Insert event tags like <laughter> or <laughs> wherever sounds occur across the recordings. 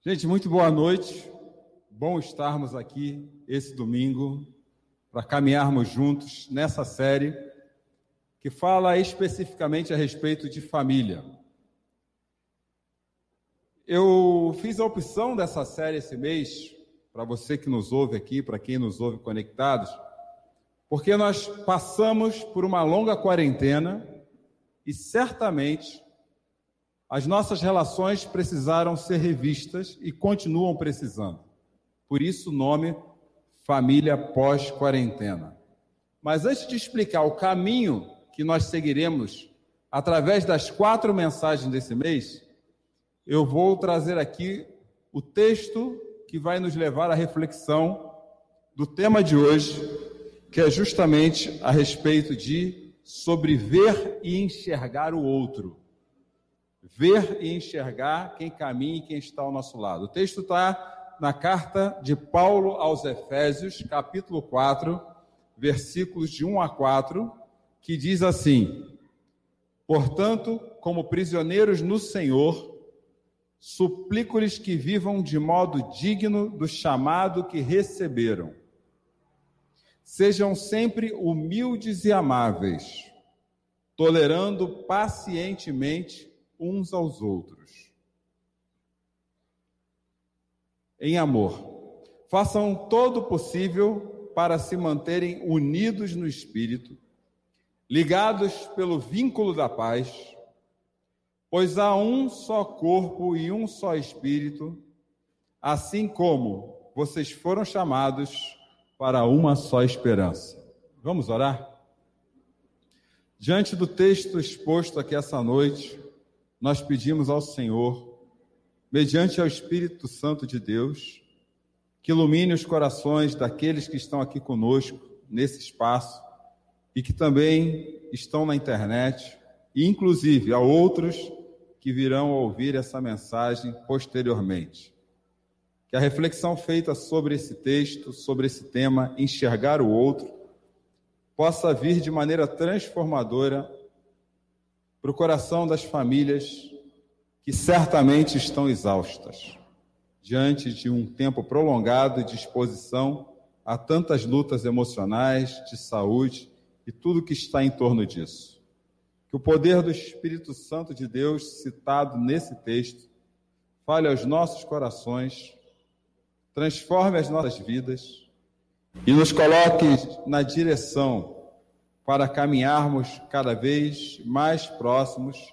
Gente, muito boa noite. Bom estarmos aqui esse domingo para caminharmos juntos nessa série que fala especificamente a respeito de família. Eu fiz a opção dessa série esse mês, para você que nos ouve aqui, para quem nos ouve conectados, porque nós passamos por uma longa quarentena e certamente as nossas relações precisaram ser revistas e continuam precisando. Por isso o nome Família Pós-Quarentena. Mas antes de explicar o caminho que nós seguiremos através das quatro mensagens desse mês, eu vou trazer aqui o texto que vai nos levar à reflexão do tema de hoje, que é justamente a respeito de sobre ver e enxergar o outro ver e enxergar quem caminha e quem está ao nosso lado. O texto está na carta de Paulo aos Efésios, capítulo 4, versículos de 1 a 4, que diz assim: Portanto, como prisioneiros no Senhor, suplico-lhes que vivam de modo digno do chamado que receberam. Sejam sempre humildes e amáveis, tolerando pacientemente uns aos outros. Em amor, façam todo o possível para se manterem unidos no espírito, ligados pelo vínculo da paz, pois há um só corpo e um só espírito, assim como vocês foram chamados para uma só esperança. Vamos orar? Diante do texto exposto aqui essa noite, nós pedimos ao Senhor, mediante ao Espírito Santo de Deus, que ilumine os corações daqueles que estão aqui conosco nesse espaço e que também estão na internet, e inclusive a outros que virão ouvir essa mensagem posteriormente. Que a reflexão feita sobre esse texto, sobre esse tema, enxergar o outro, possa vir de maneira transformadora para o coração das famílias que certamente estão exaustas diante de um tempo prolongado de exposição a tantas lutas emocionais, de saúde e tudo que está em torno disso. Que o poder do Espírito Santo de Deus, citado nesse texto, fale aos nossos corações, transforme as nossas vidas e nos coloque na direção para caminharmos cada vez mais próximos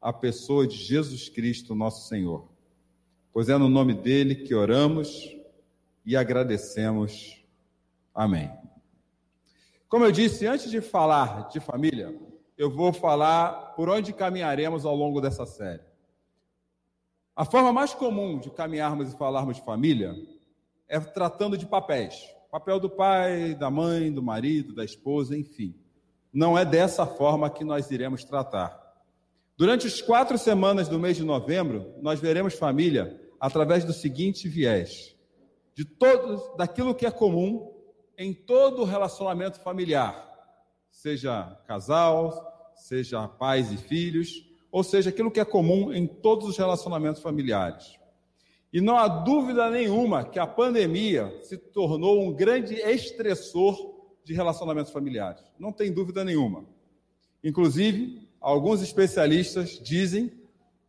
à pessoa de Jesus Cristo, nosso Senhor. Pois é no nome dele que oramos e agradecemos. Amém. Como eu disse, antes de falar de família, eu vou falar por onde caminharemos ao longo dessa série. A forma mais comum de caminharmos e falarmos de família é tratando de papéis. Papel do pai, da mãe, do marido, da esposa, enfim não é dessa forma que nós iremos tratar. Durante as quatro semanas do mês de novembro, nós veremos família através do seguinte viés: de todo, daquilo que é comum em todo relacionamento familiar, seja casal, seja pais e filhos, ou seja, aquilo que é comum em todos os relacionamentos familiares. E não há dúvida nenhuma que a pandemia se tornou um grande estressor de relacionamentos familiares. Não tem dúvida nenhuma. Inclusive, alguns especialistas dizem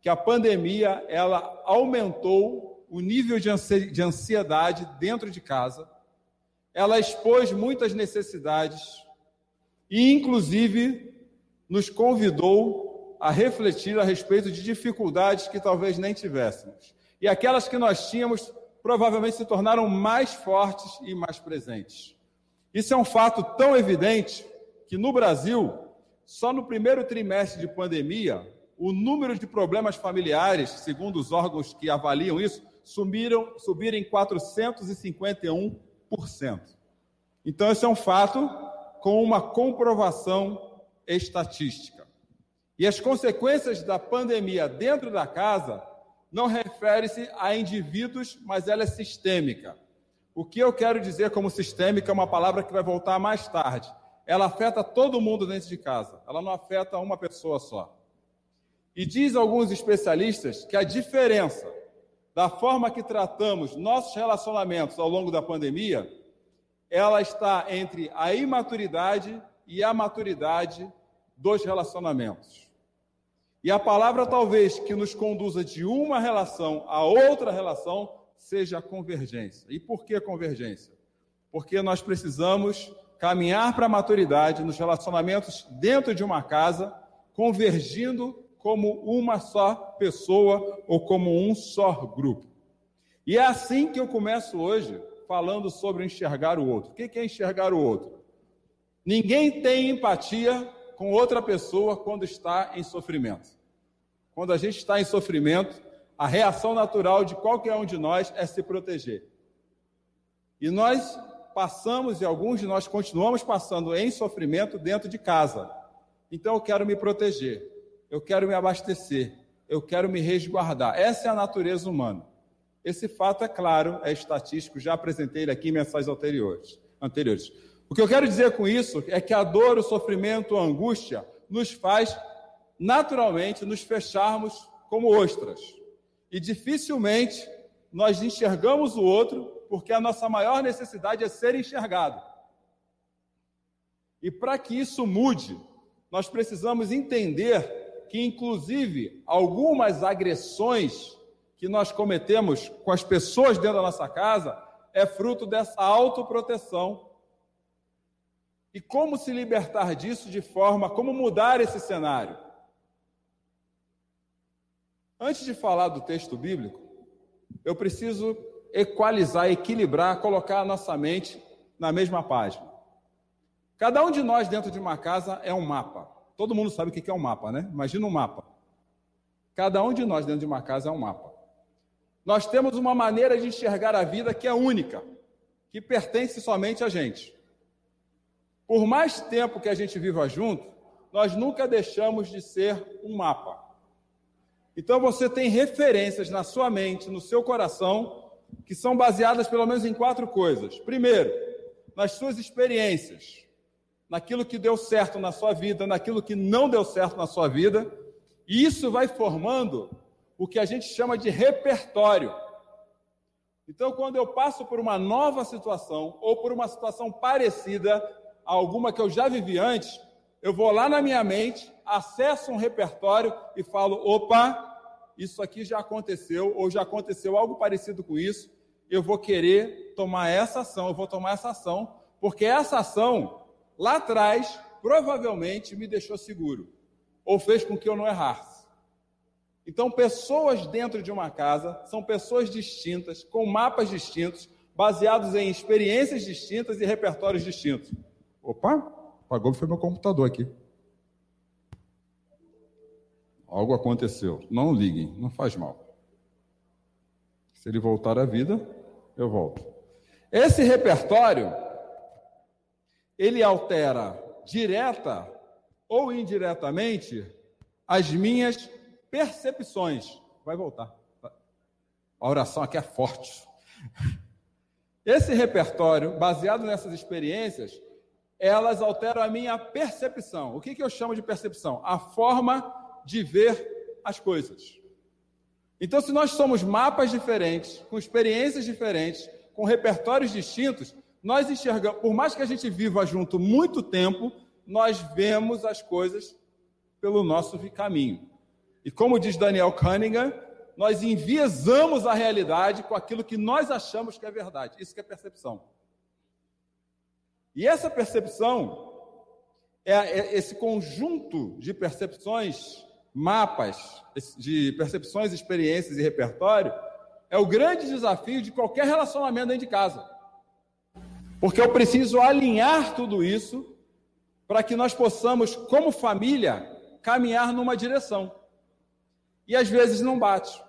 que a pandemia ela aumentou o nível de ansiedade dentro de casa. Ela expôs muitas necessidades e, inclusive, nos convidou a refletir a respeito de dificuldades que talvez nem tivéssemos. E aquelas que nós tínhamos provavelmente se tornaram mais fortes e mais presentes. Isso é um fato tão evidente que no Brasil, só no primeiro trimestre de pandemia, o número de problemas familiares, segundo os órgãos que avaliam isso, subiram, em 451%. Então, esse é um fato com uma comprovação estatística. E as consequências da pandemia dentro da casa não refere-se a indivíduos, mas ela é sistêmica. O que eu quero dizer como sistêmica é uma palavra que vai voltar mais tarde. Ela afeta todo mundo dentro de casa, ela não afeta uma pessoa só. E diz alguns especialistas que a diferença da forma que tratamos nossos relacionamentos ao longo da pandemia, ela está entre a imaturidade e a maturidade dos relacionamentos. E a palavra talvez que nos conduza de uma relação a outra relação seja a convergência. E por que convergência? Porque nós precisamos caminhar para a maturidade nos relacionamentos dentro de uma casa, convergindo como uma só pessoa ou como um só grupo. E é assim que eu começo hoje falando sobre enxergar o outro. O que é enxergar o outro? Ninguém tem empatia com outra pessoa quando está em sofrimento. Quando a gente está em sofrimento, a reação natural de qualquer um de nós é se proteger. E nós passamos, e alguns de nós continuamos passando em sofrimento dentro de casa. Então eu quero me proteger, eu quero me abastecer, eu quero me resguardar. Essa é a natureza humana. Esse fato é claro, é estatístico, já apresentei ele aqui em mensagens anteriores. anteriores. O que eu quero dizer com isso é que a dor, o sofrimento, a angústia nos faz naturalmente nos fecharmos como ostras. E dificilmente nós enxergamos o outro, porque a nossa maior necessidade é ser enxergado. E para que isso mude, nós precisamos entender que, inclusive, algumas agressões que nós cometemos com as pessoas dentro da nossa casa é fruto dessa autoproteção. E como se libertar disso de forma, como mudar esse cenário? Antes de falar do texto bíblico, eu preciso equalizar, equilibrar, colocar a nossa mente na mesma página. Cada um de nós dentro de uma casa é um mapa. Todo mundo sabe o que é um mapa, né? Imagina um mapa. Cada um de nós dentro de uma casa é um mapa. Nós temos uma maneira de enxergar a vida que é única, que pertence somente a gente. Por mais tempo que a gente viva junto, nós nunca deixamos de ser um mapa. Então você tem referências na sua mente, no seu coração, que são baseadas pelo menos em quatro coisas. Primeiro, nas suas experiências, naquilo que deu certo na sua vida, naquilo que não deu certo na sua vida, e isso vai formando o que a gente chama de repertório. Então, quando eu passo por uma nova situação ou por uma situação parecida a alguma que eu já vivi antes, eu vou lá na minha mente, acesso um repertório e falo: opa, isso aqui já aconteceu, ou já aconteceu algo parecido com isso, eu vou querer tomar essa ação, eu vou tomar essa ação, porque essa ação, lá atrás, provavelmente me deixou seguro, ou fez com que eu não errasse. Então, pessoas dentro de uma casa são pessoas distintas, com mapas distintos, baseados em experiências distintas e repertórios distintos. Opa, apagou foi meu computador aqui. Algo aconteceu. Não liguem, não faz mal. Se ele voltar à vida, eu volto. Esse repertório ele altera direta ou indiretamente as minhas percepções. Vai voltar. A oração aqui é forte. Esse repertório, baseado nessas experiências, elas alteram a minha percepção. O que, que eu chamo de percepção? A forma de ver as coisas. Então, se nós somos mapas diferentes, com experiências diferentes, com repertórios distintos, nós enxergamos, por mais que a gente viva junto muito tempo, nós vemos as coisas pelo nosso caminho. E como diz Daniel Cunningham, nós enviesamos a realidade com aquilo que nós achamos que é verdade. Isso que é percepção. E essa percepção é, é esse conjunto de percepções, mapas de percepções, experiências e repertório, é o grande desafio de qualquer relacionamento dentro de casa. Porque eu preciso alinhar tudo isso para que nós possamos, como família, caminhar numa direção e às vezes não bate.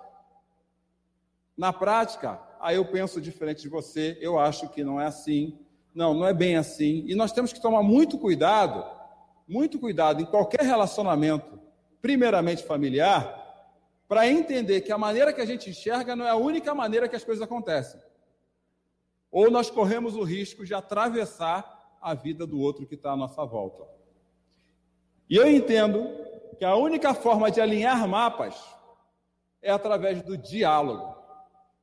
Na prática, aí eu penso diferente de você, eu acho que não é assim. Não, não é bem assim. E nós temos que tomar muito cuidado, muito cuidado em qualquer relacionamento, primeiramente familiar, para entender que a maneira que a gente enxerga não é a única maneira que as coisas acontecem. Ou nós corremos o risco de atravessar a vida do outro que está à nossa volta. E eu entendo que a única forma de alinhar mapas é através do diálogo.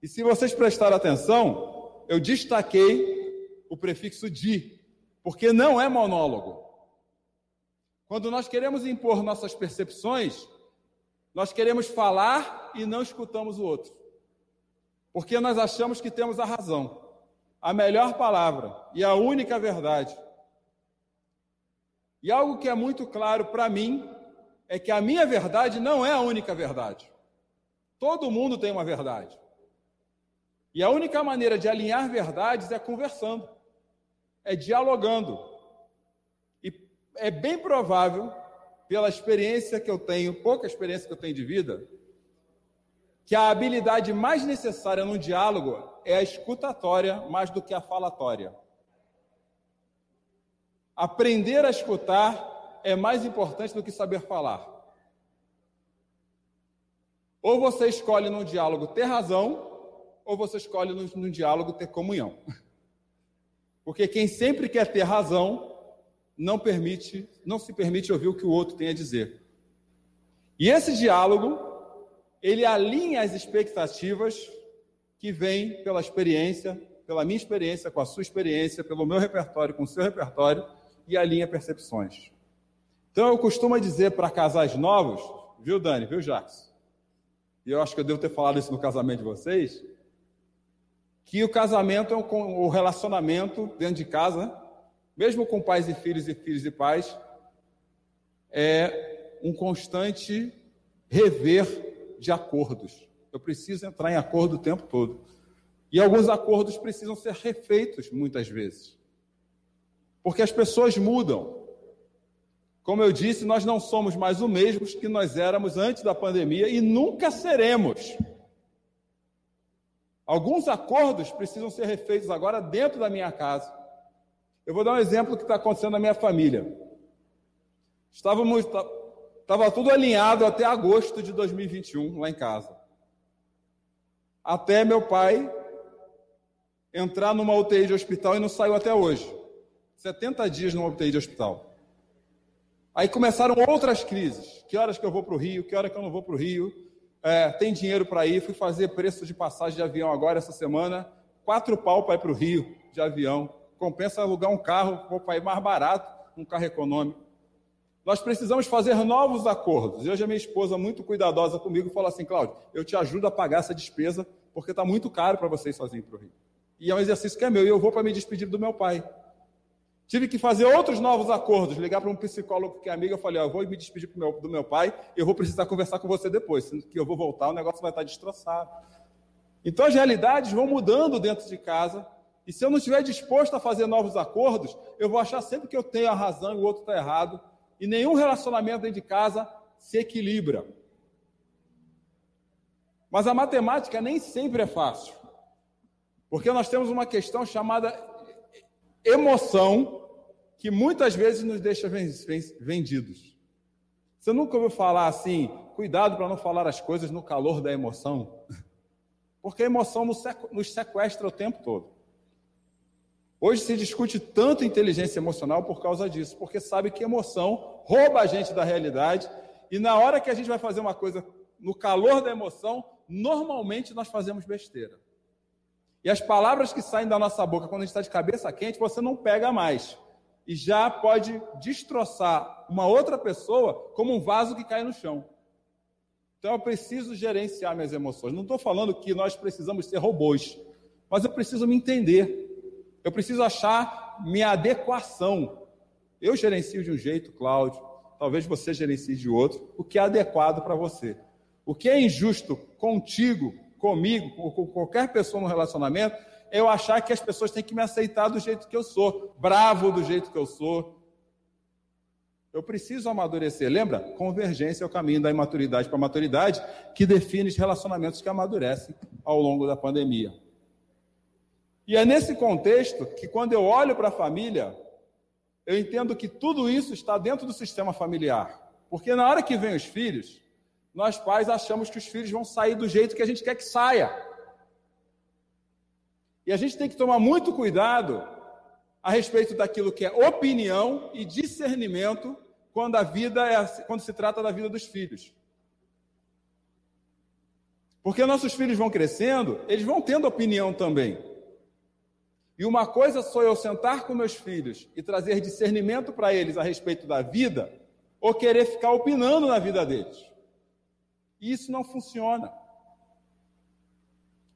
E se vocês prestarem atenção, eu destaquei o prefixo de, porque não é monólogo. Quando nós queremos impor nossas percepções, nós queremos falar e não escutamos o outro. Porque nós achamos que temos a razão, a melhor palavra e a única verdade. E algo que é muito claro para mim é que a minha verdade não é a única verdade. Todo mundo tem uma verdade. E a única maneira de alinhar verdades é conversando, é dialogando. É bem provável, pela experiência que eu tenho, pouca experiência que eu tenho de vida, que a habilidade mais necessária num diálogo é a escutatória mais do que a falatória. Aprender a escutar é mais importante do que saber falar. Ou você escolhe num diálogo ter razão, ou você escolhe no, no diálogo ter comunhão. <laughs> Porque quem sempre quer ter razão não permite, não se permite ouvir o que o outro tem a dizer. E esse diálogo, ele alinha as expectativas que vêm pela experiência, pela minha experiência com a sua experiência, pelo meu repertório com o seu repertório e alinha percepções. Então eu costumo dizer para casais novos, viu Dani, viu Jacques? E eu acho que eu devo ter falado isso no casamento de vocês, que o casamento é o relacionamento dentro de casa, mesmo com pais e filhos e filhos e pais, é um constante rever de acordos. Eu preciso entrar em acordo o tempo todo. E alguns acordos precisam ser refeitos muitas vezes. Porque as pessoas mudam. Como eu disse, nós não somos mais os mesmos que nós éramos antes da pandemia e nunca seremos. Alguns acordos precisam ser refeitos agora dentro da minha casa. Eu vou dar um exemplo que está acontecendo na minha família. Estávamos, estava tudo alinhado até agosto de 2021 lá em casa. Até meu pai entrar numa UTI de hospital e não saiu até hoje. 70 dias numa UTI de hospital. Aí começaram outras crises. Que horas que eu vou para o Rio? Que hora que eu não vou para o Rio? é, tem dinheiro para ir, fui fazer preço de passagem de avião agora essa semana, quatro pau para ir para o Rio de avião. Compensa alugar um carro, para ir mais barato, um carro econômico. Nós precisamos fazer novos acordos. E hoje a minha esposa, muito cuidadosa comigo, falou assim: Cláudio, eu te ajudo a pagar essa despesa, porque está muito caro para vocês sozinhos para o Rio. E é um exercício que é meu, e eu vou para me despedir do meu pai. Tive que fazer outros novos acordos, ligar para um psicólogo que é amigo, eu falei, ó, eu vou me despedir do meu, do meu pai, eu vou precisar conversar com você depois, que eu vou voltar, o negócio vai estar destroçado. Então as realidades vão mudando dentro de casa, e se eu não estiver disposto a fazer novos acordos, eu vou achar sempre que eu tenho a razão e o outro está errado, e nenhum relacionamento dentro de casa se equilibra. Mas a matemática nem sempre é fácil, porque nós temos uma questão chamada emoção que muitas vezes nos deixa vendidos. Você nunca ouviu falar assim, cuidado para não falar as coisas no calor da emoção? <laughs> Porque a emoção nos sequestra o tempo todo. Hoje se discute tanto inteligência emocional por causa disso, porque sabe que emoção rouba a gente da realidade e na hora que a gente vai fazer uma coisa no calor da emoção, normalmente nós fazemos besteira. E as palavras que saem da nossa boca quando a gente está de cabeça quente, você não pega mais e já pode destroçar uma outra pessoa como um vaso que cai no chão. Então eu preciso gerenciar minhas emoções. Não estou falando que nós precisamos ser robôs, mas eu preciso me entender. Eu preciso achar minha adequação. Eu gerencio de um jeito, Cláudio, talvez você gerencie de outro, o que é adequado para você. O que é injusto contigo, comigo, com qualquer pessoa no relacionamento, eu achar que as pessoas têm que me aceitar do jeito que eu sou, bravo do jeito que eu sou. Eu preciso amadurecer. Lembra? Convergência é o caminho da imaturidade para a maturidade, que define os relacionamentos que amadurecem ao longo da pandemia. E é nesse contexto que, quando eu olho para a família, eu entendo que tudo isso está dentro do sistema familiar. Porque na hora que vem os filhos, nós pais achamos que os filhos vão sair do jeito que a gente quer que saia. E a gente tem que tomar muito cuidado a respeito daquilo que é opinião e discernimento quando a vida é, quando se trata da vida dos filhos. Porque nossos filhos vão crescendo, eles vão tendo opinião também. E uma coisa sou eu sentar com meus filhos e trazer discernimento para eles a respeito da vida, ou querer ficar opinando na vida deles. E isso não funciona.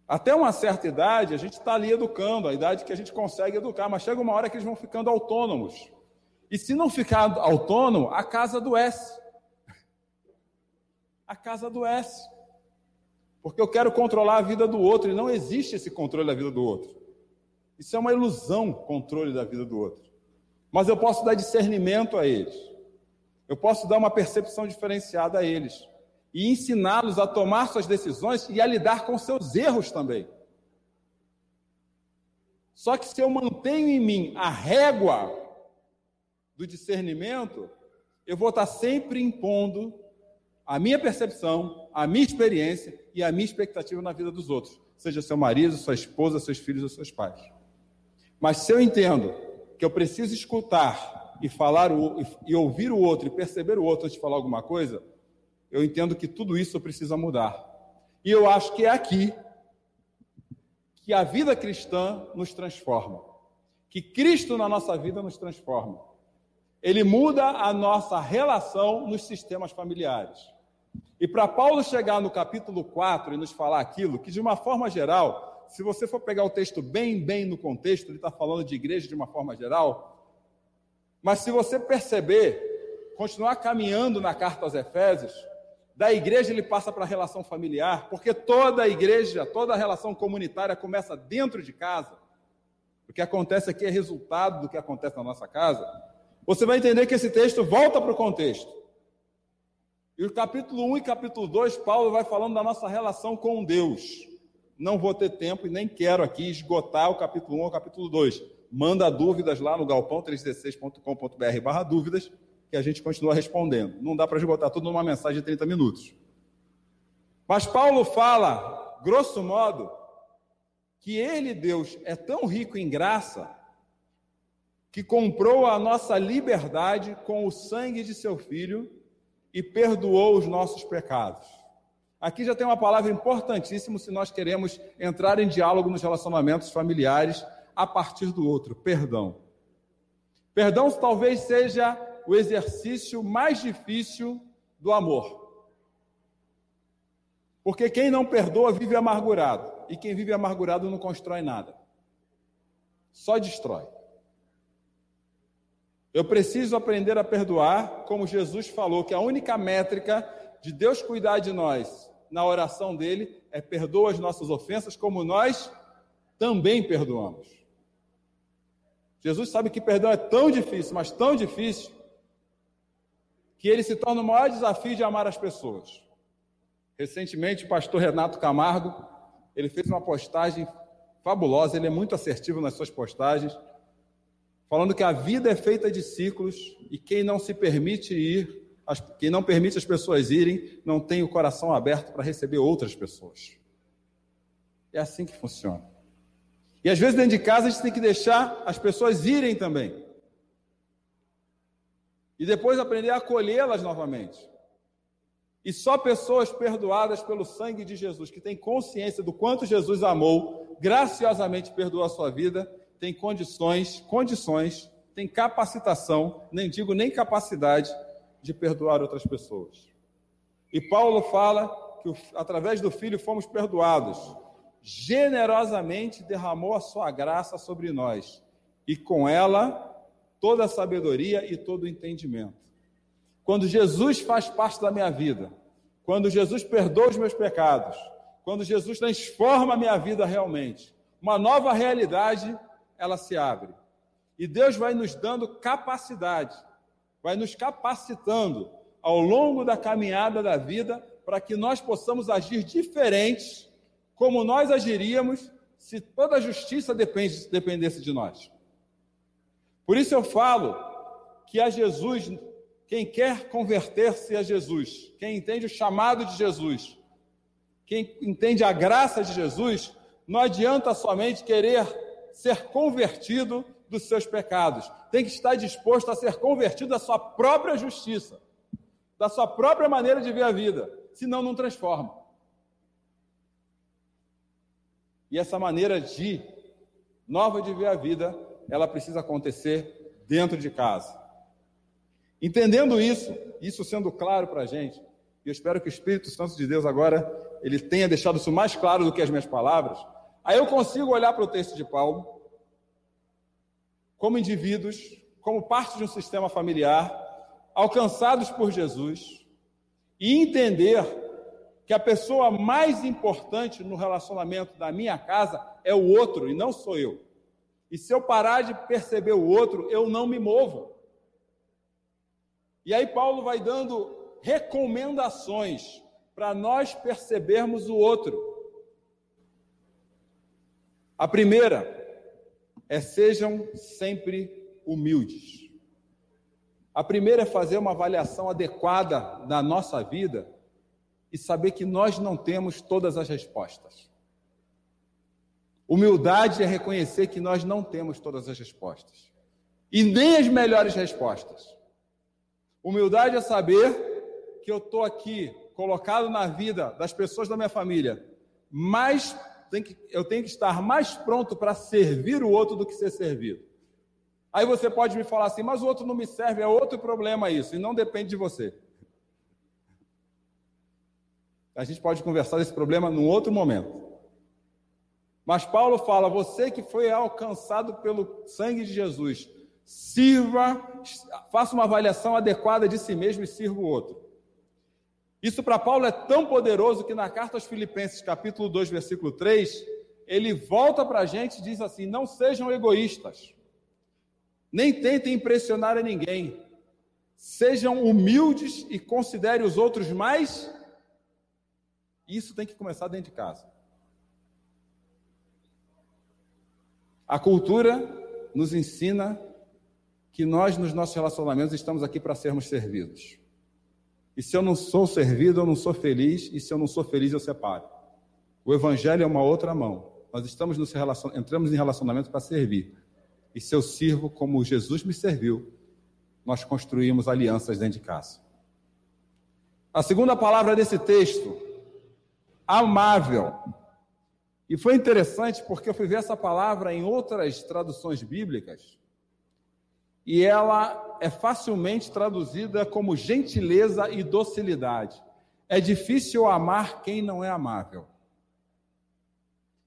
Até uma certa idade, a gente está ali educando, a idade que a gente consegue educar, mas chega uma hora que eles vão ficando autônomos. E se não ficar autônomo, a casa adoece. A casa adoece. Porque eu quero controlar a vida do outro, e não existe esse controle da vida do outro. Isso é uma ilusão, controle da vida do outro. Mas eu posso dar discernimento a eles. Eu posso dar uma percepção diferenciada a eles e ensiná-los a tomar suas decisões e a lidar com seus erros também. Só que se eu mantenho em mim a régua do discernimento, eu vou estar sempre impondo a minha percepção, a minha experiência e a minha expectativa na vida dos outros, seja seu marido, sua esposa, seus filhos ou seus pais. Mas se eu entendo que eu preciso escutar e falar o, e ouvir o outro e perceber o outro antes de falar alguma coisa, eu entendo que tudo isso precisa mudar. E eu acho que é aqui que a vida cristã nos transforma. Que Cristo na nossa vida nos transforma. Ele muda a nossa relação nos sistemas familiares. E para Paulo chegar no capítulo 4 e nos falar aquilo, que de uma forma geral, se você for pegar o texto bem, bem no contexto, ele está falando de igreja de uma forma geral, mas se você perceber, continuar caminhando na carta aos Efésios, da igreja ele passa para a relação familiar, porque toda a igreja, toda a relação comunitária começa dentro de casa. O que acontece aqui é resultado do que acontece na nossa casa. Você vai entender que esse texto volta para o contexto. E o capítulo 1 e capítulo 2, Paulo vai falando da nossa relação com Deus. Não vou ter tempo e nem quero aqui esgotar o capítulo 1 ou capítulo 2. Manda dúvidas lá no galpão316.com.br barra dúvidas que a gente continua respondendo. Não dá para esgotar tudo numa mensagem de 30 minutos. Mas Paulo fala, grosso modo, que ele, Deus, é tão rico em graça que comprou a nossa liberdade com o sangue de seu filho e perdoou os nossos pecados. Aqui já tem uma palavra importantíssima se nós queremos entrar em diálogo nos relacionamentos familiares a partir do outro: perdão. Perdão talvez seja o exercício mais difícil do amor. Porque quem não perdoa vive amargurado. E quem vive amargurado não constrói nada. Só destrói. Eu preciso aprender a perdoar, como Jesus falou, que a única métrica de Deus cuidar de nós na oração dele é perdoa as nossas ofensas, como nós também perdoamos. Jesus sabe que perdão é tão difícil, mas tão difícil, que ele se torna o maior desafio de amar as pessoas. Recentemente, o pastor Renato Camargo, ele fez uma postagem fabulosa, ele é muito assertivo nas suas postagens, falando que a vida é feita de ciclos e quem não se permite ir, quem não permite as pessoas irem, não tem o coração aberto para receber outras pessoas. É assim que funciona. E às vezes dentro de casa a gente tem que deixar as pessoas irem também e depois aprender a acolhê-las novamente. E só pessoas perdoadas pelo sangue de Jesus, que têm consciência do quanto Jesus amou, graciosamente perdoou a sua vida, tem condições, condições, tem capacitação, nem digo nem capacidade de perdoar outras pessoas. E Paulo fala que através do Filho fomos perdoados. Generosamente derramou a sua graça sobre nós, e com ela toda a sabedoria e todo o entendimento. Quando Jesus faz parte da minha vida, quando Jesus perdoa os meus pecados, quando Jesus transforma a minha vida realmente, uma nova realidade, ela se abre. E Deus vai nos dando capacidade, vai nos capacitando ao longo da caminhada da vida para que nós possamos agir diferentes como nós agiríamos se toda a justiça dependesse de nós. Por isso eu falo que a Jesus, quem quer converter-se a Jesus, quem entende o chamado de Jesus, quem entende a graça de Jesus, não adianta somente querer ser convertido dos seus pecados. Tem que estar disposto a ser convertido da sua própria justiça, da sua própria maneira de ver a vida. Senão, não transforma. E essa maneira de nova de ver a vida, ela precisa acontecer dentro de casa. Entendendo isso, isso sendo claro para a gente, e eu espero que o Espírito Santo de Deus agora ele tenha deixado isso mais claro do que as minhas palavras. Aí eu consigo olhar para o texto de Paulo como indivíduos, como parte de um sistema familiar, alcançados por Jesus, e entender que a pessoa mais importante no relacionamento da minha casa é o outro e não sou eu. E se eu parar de perceber o outro, eu não me movo. E aí Paulo vai dando recomendações para nós percebermos o outro. A primeira é sejam sempre humildes. A primeira é fazer uma avaliação adequada da nossa vida e saber que nós não temos todas as respostas. Humildade é reconhecer que nós não temos todas as respostas e nem as melhores respostas. Humildade é saber que eu estou aqui colocado na vida das pessoas da minha família, mas eu tenho que estar mais pronto para servir o outro do que ser servido. Aí você pode me falar assim, mas o outro não me serve, é outro problema isso, e não depende de você. A gente pode conversar desse problema num outro momento. Mas Paulo fala: você que foi alcançado pelo sangue de Jesus, sirva, faça uma avaliação adequada de si mesmo e sirva o outro. Isso para Paulo é tão poderoso que na carta aos Filipenses, capítulo 2, versículo 3, ele volta para a gente e diz assim: não sejam egoístas, nem tentem impressionar a ninguém, sejam humildes e considerem os outros mais isso tem que começar dentro de casa. A cultura nos ensina que nós, nos nossos relacionamentos, estamos aqui para sermos servidos. E se eu não sou servido, eu não sou feliz, e se eu não sou feliz, eu separo. O Evangelho é uma outra mão. Nós estamos no relacion... entramos em relacionamento para servir. E se eu sirvo como Jesus me serviu, nós construímos alianças dentro de casa. A segunda palavra desse texto amável. E foi interessante porque eu fui ver essa palavra em outras traduções bíblicas e ela é facilmente traduzida como gentileza e docilidade. É difícil amar quem não é amável.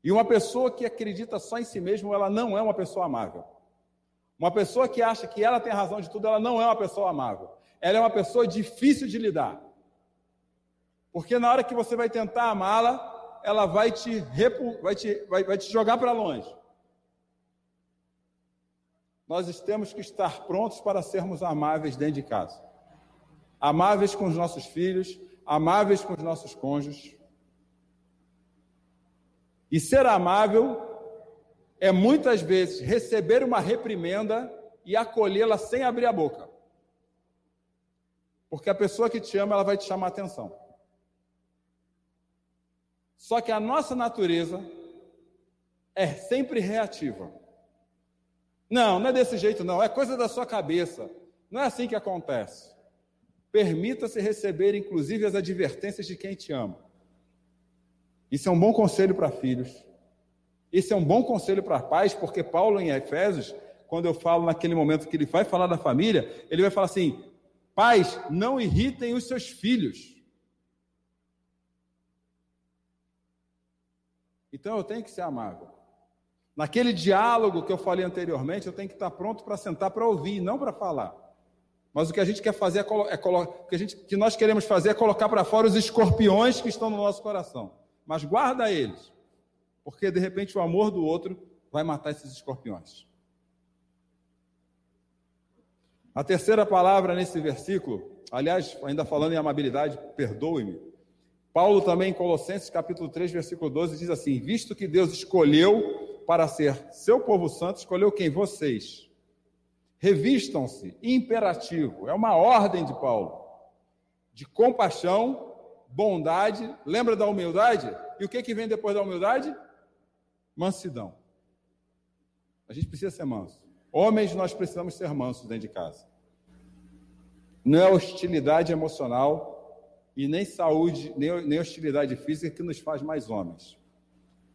E uma pessoa que acredita só em si mesma, ela não é uma pessoa amável. Uma pessoa que acha que ela tem razão de tudo, ela não é uma pessoa amável. Ela é uma pessoa difícil de lidar. Porque na hora que você vai tentar amá-la, ela vai te, repu... vai te, vai, vai te jogar para longe. Nós temos que estar prontos para sermos amáveis dentro de casa. Amáveis com os nossos filhos, amáveis com os nossos cônjuges. E ser amável é muitas vezes receber uma reprimenda e acolhê-la sem abrir a boca. Porque a pessoa que te ama, ela vai te chamar a atenção. Só que a nossa natureza é sempre reativa. Não, não é desse jeito, não. É coisa da sua cabeça. Não é assim que acontece. Permita-se receber, inclusive, as advertências de quem te ama. Isso é um bom conselho para filhos. Isso é um bom conselho para pais, porque Paulo, em Efésios, quando eu falo naquele momento que ele vai falar da família, ele vai falar assim: pais, não irritem os seus filhos. Então eu tenho que ser amável. Naquele diálogo que eu falei anteriormente, eu tenho que estar pronto para sentar para ouvir, não para falar. Mas o que a gente quer fazer é, é o que, gente, que nós queremos fazer é colocar para fora os escorpiões que estão no nosso coração. Mas guarda eles, porque de repente o amor do outro vai matar esses escorpiões. A terceira palavra nesse versículo, aliás, ainda falando em amabilidade, perdoe-me, Paulo também em Colossenses capítulo 3, versículo 12 diz assim: "Visto que Deus escolheu para ser seu povo santo, escolheu quem vocês. Revistam-se, imperativo, é uma ordem de Paulo, de compaixão, bondade, lembra da humildade? E o que que vem depois da humildade? Mansidão. A gente precisa ser manso. Homens, nós precisamos ser mansos dentro de casa. Não é hostilidade emocional, e nem saúde, nem, nem hostilidade física que nos faz mais homens.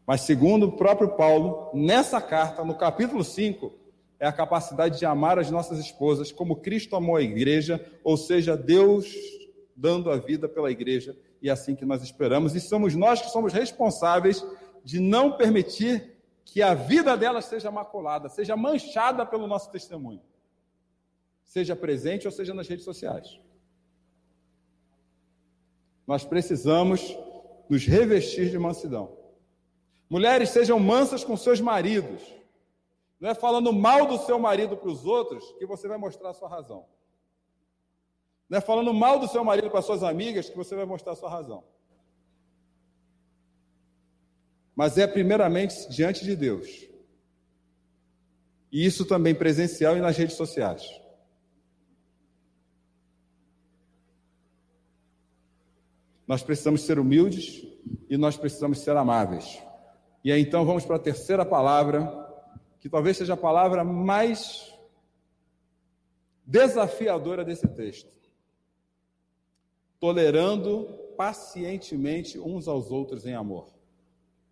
Mas, segundo o próprio Paulo, nessa carta, no capítulo 5, é a capacidade de amar as nossas esposas como Cristo amou a igreja, ou seja, Deus dando a vida pela igreja, e é assim que nós esperamos, e somos nós que somos responsáveis de não permitir que a vida delas seja maculada, seja manchada pelo nosso testemunho, seja presente ou seja nas redes sociais. Nós precisamos nos revestir de mansidão. Mulheres, sejam mansas com seus maridos. Não é falando mal do seu marido para os outros que você vai mostrar a sua razão. Não é falando mal do seu marido para suas amigas que você vai mostrar a sua razão. Mas é primeiramente diante de Deus. E isso também presencial e nas redes sociais. Nós precisamos ser humildes e nós precisamos ser amáveis. E aí então vamos para a terceira palavra, que talvez seja a palavra mais desafiadora desse texto. Tolerando pacientemente uns aos outros em amor.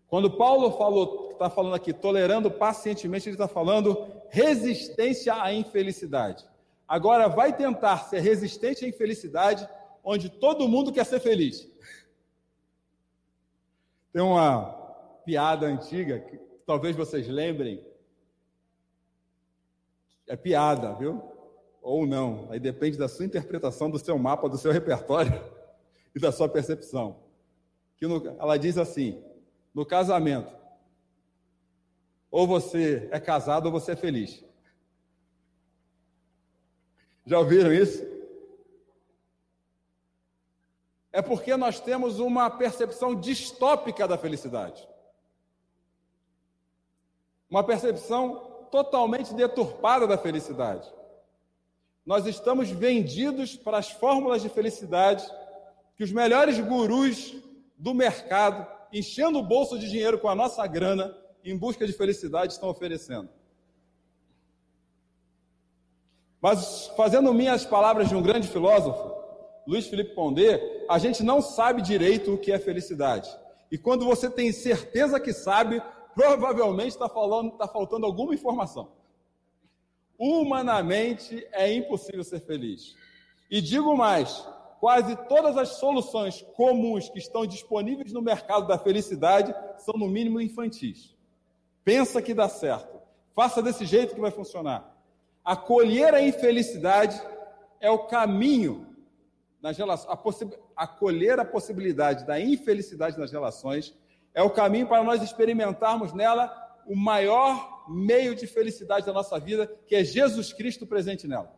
Quando Paulo falou, está falando aqui, tolerando pacientemente, ele está falando resistência à infelicidade. Agora vai tentar ser resistente à infelicidade, onde todo mundo quer ser feliz. Tem uma piada antiga, que talvez vocês lembrem. É piada, viu? Ou não. Aí depende da sua interpretação, do seu mapa, do seu repertório <laughs> e da sua percepção. Que no, ela diz assim: no casamento, ou você é casado ou você é feliz. Já ouviram isso? É porque nós temos uma percepção distópica da felicidade uma percepção totalmente deturpada da felicidade. Nós estamos vendidos para as fórmulas de felicidade que os melhores gurus do mercado, enchendo o bolso de dinheiro com a nossa grana, em busca de felicidade, estão oferecendo. Mas, fazendo minhas palavras de um grande filósofo, Luiz Felipe Pondé, a gente não sabe direito o que é felicidade. E quando você tem certeza que sabe, provavelmente está falando, está faltando alguma informação. Humanamente é impossível ser feliz. E digo mais, quase todas as soluções comuns que estão disponíveis no mercado da felicidade são no mínimo infantis. Pensa que dá certo. Faça desse jeito que vai funcionar. Acolher a infelicidade é o caminho nas relações, acolher a possibilidade da infelicidade nas relações é o caminho para nós experimentarmos nela o maior meio de felicidade da nossa vida, que é Jesus Cristo presente nela.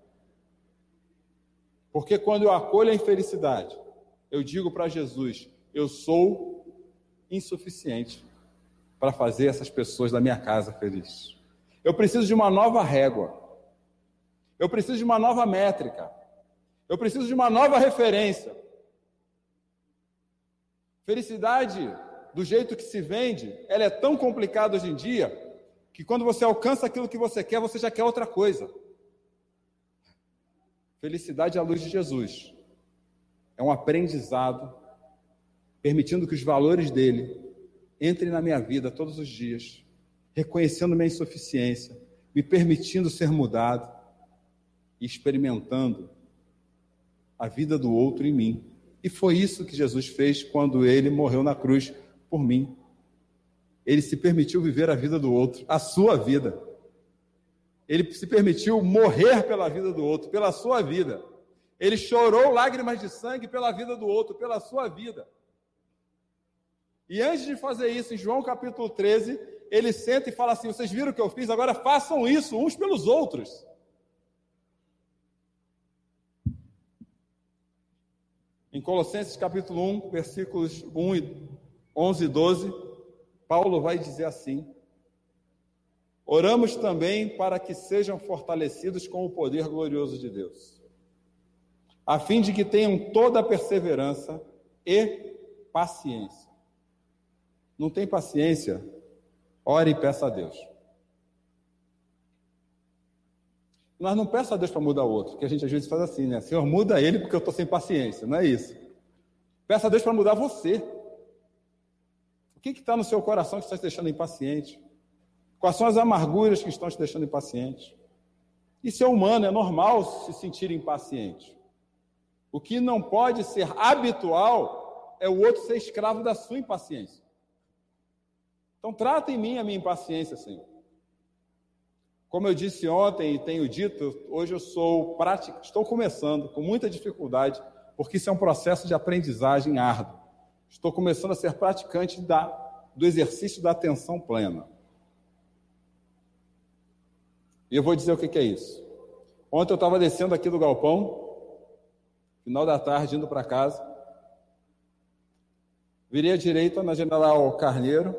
Porque quando eu acolho a infelicidade, eu digo para Jesus: eu sou insuficiente para fazer essas pessoas da minha casa felizes. Eu preciso de uma nova régua. Eu preciso de uma nova métrica. Eu preciso de uma nova referência. Felicidade do jeito que se vende, ela é tão complicada hoje em dia, que quando você alcança aquilo que você quer, você já quer outra coisa. Felicidade à luz de Jesus é um aprendizado, permitindo que os valores dele entrem na minha vida todos os dias, reconhecendo minha insuficiência, me permitindo ser mudado e experimentando a vida do outro em mim. E foi isso que Jesus fez quando ele morreu na cruz por mim. Ele se permitiu viver a vida do outro, a sua vida. Ele se permitiu morrer pela vida do outro, pela sua vida. Ele chorou lágrimas de sangue pela vida do outro, pela sua vida. E antes de fazer isso, em João capítulo 13, ele senta e fala assim: Vocês viram o que eu fiz? Agora façam isso uns pelos outros. Em Colossenses capítulo 1, versículos 1 e 11, 12, Paulo vai dizer assim: Oramos também para que sejam fortalecidos com o poder glorioso de Deus, a fim de que tenham toda a perseverança e paciência. Não tem paciência? Ore e peça a Deus. Nós não peça a Deus para mudar o outro, que a gente às vezes faz assim, né? Senhor, muda ele porque eu estou sem paciência. Não é isso. Peça a Deus para mudar você que está no seu coração que está te deixando impaciente? Quais são as amarguras que estão te deixando impaciente? Isso é humano, é normal se sentir impaciente. O que não pode ser habitual é o outro ser escravo da sua impaciência. Então, trata em mim a minha impaciência, Senhor. Como eu disse ontem e tenho dito, hoje eu sou prático, estou começando com muita dificuldade, porque isso é um processo de aprendizagem árduo. Estou começando a ser praticante da, do exercício da atenção plena. E eu vou dizer o que, que é isso. Ontem eu estava descendo aqui do galpão, final da tarde, indo para casa. Virei à direita na General Carneiro.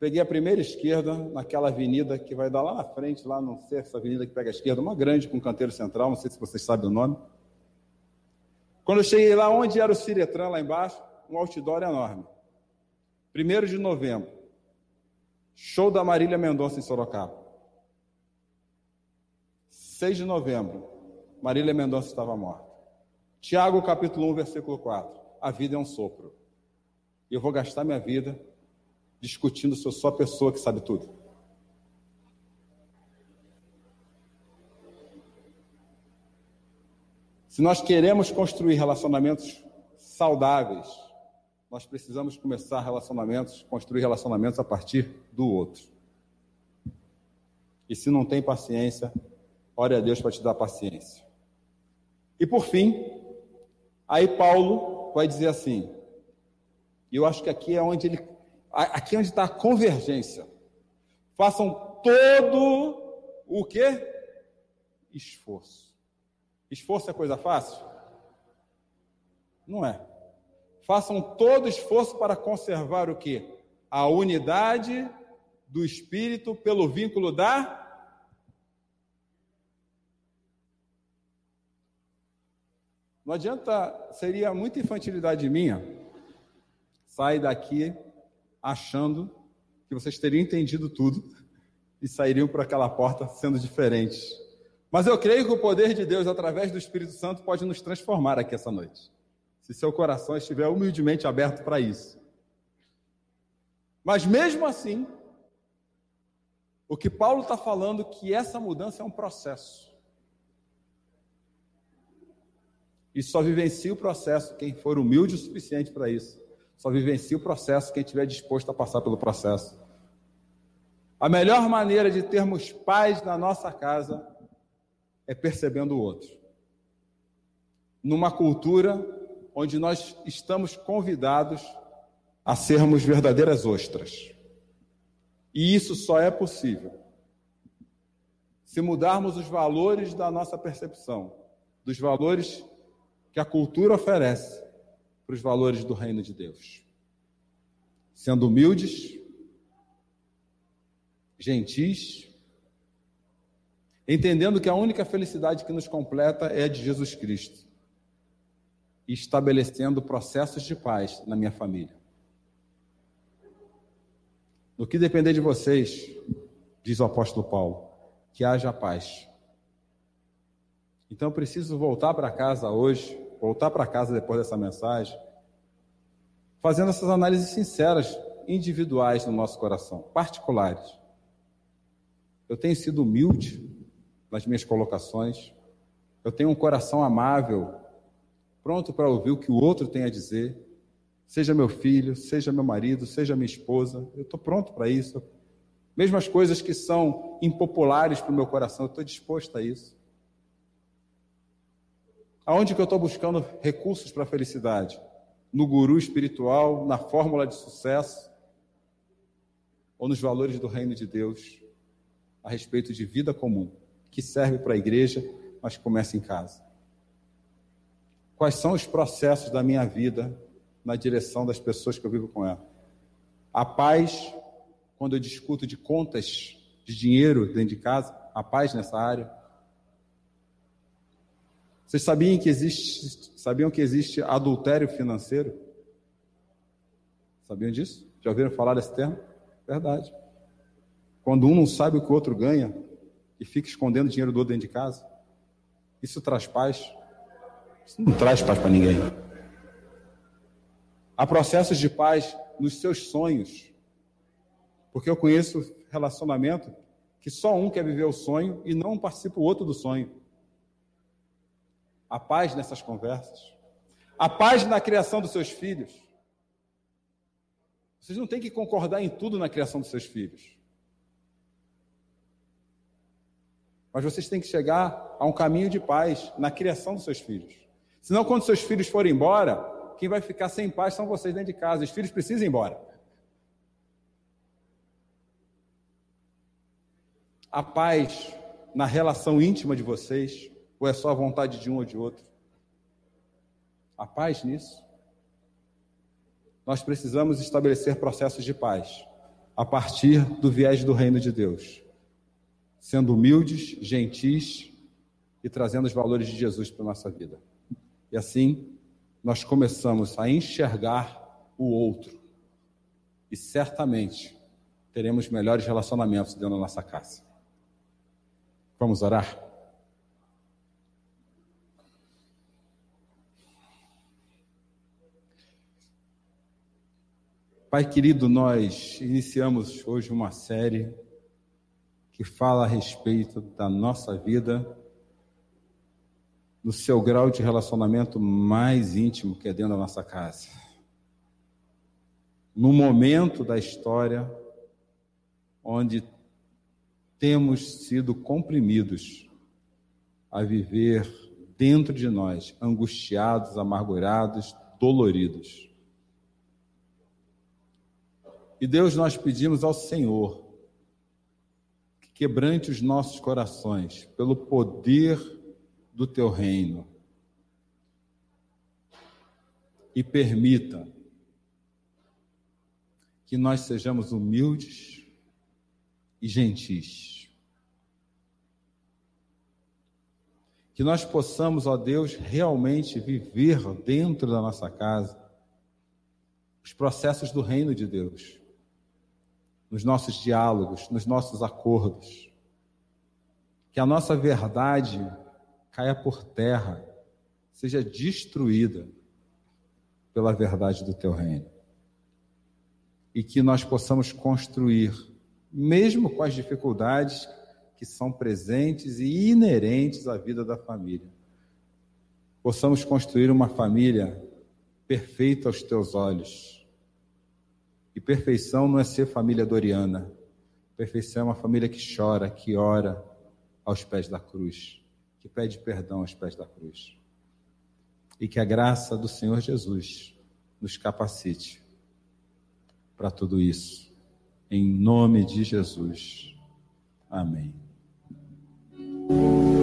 Peguei a primeira esquerda, naquela avenida que vai dar lá na frente, lá não sei essa avenida que pega a esquerda, uma grande com canteiro central, não sei se vocês sabem o nome. Quando eu cheguei lá, onde era o Ciretran, lá embaixo, um outdoor enorme. Primeiro de novembro, show da Marília Mendonça em Sorocaba. 6 de novembro, Marília Mendonça estava morta. Tiago, capítulo 1, versículo 4. A vida é um sopro. E eu vou gastar minha vida discutindo se eu sou a pessoa que sabe tudo. Se nós queremos construir relacionamentos saudáveis, nós precisamos começar relacionamentos, construir relacionamentos a partir do outro. E se não tem paciência, ore a Deus para te dar paciência. E por fim, aí Paulo vai dizer assim, e eu acho que aqui é onde ele, aqui é onde está a convergência. Façam todo o que? Esforço. Esforço é coisa fácil? Não é. Façam todo esforço para conservar o que? A unidade do espírito pelo vínculo da Não adianta, seria muita infantilidade minha sair daqui achando que vocês teriam entendido tudo e sairiam por aquela porta sendo diferentes. Mas eu creio que o poder de Deus, através do Espírito Santo, pode nos transformar aqui essa noite. Se seu coração estiver humildemente aberto para isso. Mas mesmo assim, o que Paulo está falando que essa mudança é um processo. E só vivencia o processo quem for humilde o suficiente para isso. Só vivencia o processo quem estiver disposto a passar pelo processo. A melhor maneira de termos paz na nossa casa é percebendo o outro. Numa cultura onde nós estamos convidados a sermos verdadeiras ostras. E isso só é possível se mudarmos os valores da nossa percepção, dos valores que a cultura oferece para os valores do reino de Deus. Sendo humildes, gentis, entendendo que a única felicidade que nos completa é a de Jesus Cristo, e estabelecendo processos de paz na minha família. No que depender de vocês, diz o apóstolo Paulo, que haja paz. Então eu preciso voltar para casa hoje, voltar para casa depois dessa mensagem, fazendo essas análises sinceras, individuais no nosso coração, particulares. Eu tenho sido humilde nas minhas colocações. Eu tenho um coração amável, pronto para ouvir o que o outro tem a dizer. Seja meu filho, seja meu marido, seja minha esposa, eu estou pronto para isso. Mesmo as coisas que são impopulares para o meu coração, eu estou disposto a isso. Aonde que eu estou buscando recursos para a felicidade? No guru espiritual, na fórmula de sucesso? Ou nos valores do reino de Deus a respeito de vida comum? Que serve para a igreja, mas começa em casa. Quais são os processos da minha vida na direção das pessoas que eu vivo com ela? A paz, quando eu discuto de contas de dinheiro dentro de casa, a paz nessa área. Vocês sabiam que existe, sabiam que existe adultério financeiro? Sabiam disso? Já ouviram falar desse termo? Verdade. Quando um não sabe o que o outro ganha, e fica escondendo dinheiro do outro dentro de casa? Isso traz paz? Isso não traz paz para ninguém. Há processos de paz nos seus sonhos. Porque eu conheço relacionamento que só um quer viver o sonho e não participa o outro do sonho. A paz nessas conversas. A paz na criação dos seus filhos. Vocês não têm que concordar em tudo na criação dos seus filhos. Mas vocês têm que chegar a um caminho de paz na criação dos seus filhos. Senão, quando seus filhos forem embora, quem vai ficar sem paz são vocês dentro de casa. Os filhos precisam ir embora. A paz na relação íntima de vocês, ou é só a vontade de um ou de outro? A paz nisso? Nós precisamos estabelecer processos de paz a partir do viés do reino de Deus sendo humildes, gentis e trazendo os valores de Jesus para a nossa vida. E assim, nós começamos a enxergar o outro. E certamente teremos melhores relacionamentos dentro da nossa casa. Vamos orar? Pai querido, nós iniciamos hoje uma série que fala a respeito da nossa vida, no seu grau de relacionamento mais íntimo que é dentro da nossa casa. No momento da história onde temos sido comprimidos a viver dentro de nós, angustiados, amargurados, doloridos. E Deus, nós pedimos ao Senhor quebrante os nossos corações pelo poder do teu reino e permita que nós sejamos humildes e gentis. Que nós possamos, ó Deus, realmente viver dentro da nossa casa os processos do reino de Deus nos nossos diálogos, nos nossos acordos. Que a nossa verdade caia por terra, seja destruída pela verdade do teu reino. E que nós possamos construir, mesmo com as dificuldades que são presentes e inerentes à vida da família, possamos construir uma família perfeita aos teus olhos e perfeição não é ser família doriana. Perfeição é uma família que chora, que ora aos pés da cruz, que pede perdão aos pés da cruz. E que a graça do Senhor Jesus nos capacite para tudo isso. Em nome de Jesus. Amém.